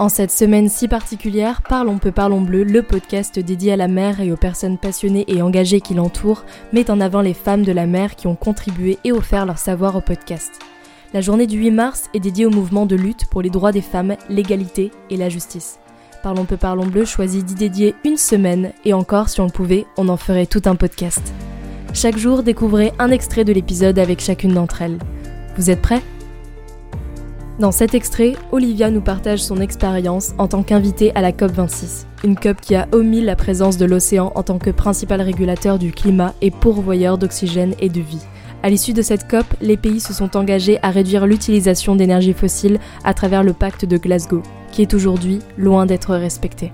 En cette semaine si particulière, Parlons peu, parlons bleu, le podcast dédié à la mer et aux personnes passionnées et engagées qui l'entourent, met en avant les femmes de la mer qui ont contribué et offert leur savoir au podcast. La journée du 8 mars est dédiée au mouvement de lutte pour les droits des femmes, l'égalité et la justice. Parlons peu, parlons bleu choisit d'y dédier une semaine, et encore, si on le pouvait, on en ferait tout un podcast. Chaque jour, découvrez un extrait de l'épisode avec chacune d'entre elles. Vous êtes prêts? Dans cet extrait, Olivia nous partage son expérience en tant qu'invitée à la COP26, une COP qui a omis la présence de l'océan en tant que principal régulateur du climat et pourvoyeur d'oxygène et de vie. À l'issue de cette COP, les pays se sont engagés à réduire l'utilisation d'énergie fossile à travers le pacte de Glasgow, qui est aujourd'hui loin d'être respecté.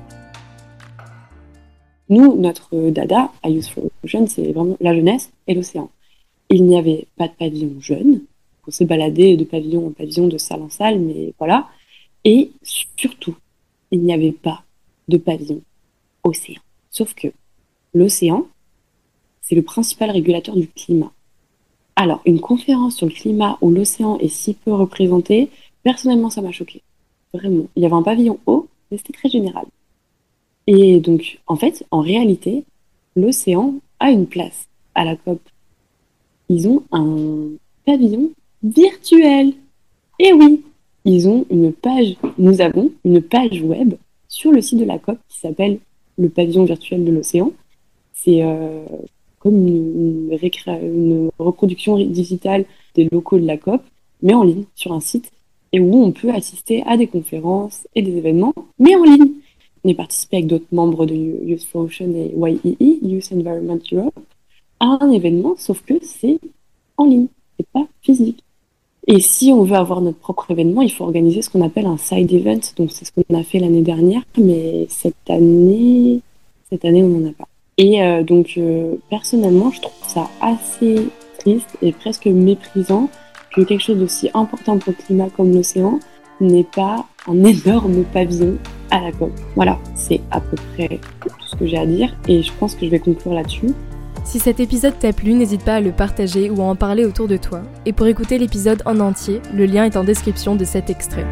Nous, notre dada à Youth for Ocean, c'est vraiment la jeunesse et l'océan. Il n'y avait pas de pavillon jeune, on s'est baladé de pavillon en pavillon, de salle en salle, mais voilà. Et surtout, il n'y avait pas de pavillon océan. Sauf que l'océan, c'est le principal régulateur du climat. Alors, une conférence sur le climat où l'océan est si peu représenté, personnellement, ça m'a choqué. Vraiment. Il y avait un pavillon haut, mais c'était très général. Et donc, en fait, en réalité, l'océan a une place à la COP. Ils ont un pavillon virtuel. Et oui, ils ont une page, nous avons une page web sur le site de la COP qui s'appelle le pavillon virtuel de l'océan. C'est euh, comme une, une, reproduction digitale des locaux de la COP, mais en ligne sur un site et où on peut assister à des conférences et des événements, mais en ligne. On est participé avec d'autres membres de Youth for Ocean et YEE, Youth Environment Europe, à un événement, sauf que c'est en ligne, c'est pas physique. Et si on veut avoir notre propre événement, il faut organiser ce qu'on appelle un side event. Donc c'est ce qu'on a fait l'année dernière, mais cette année, cette année on n'en a pas. Et euh, donc euh, personnellement, je trouve ça assez triste et presque méprisant que quelque chose d'aussi important pour le climat comme l'océan n'ait pas un énorme pavillon à la COP. Voilà, c'est à peu près tout ce que j'ai à dire et je pense que je vais conclure là-dessus. Si cet épisode t'a plu, n'hésite pas à le partager ou à en parler autour de toi. Et pour écouter l'épisode en entier, le lien est en description de cet extrait.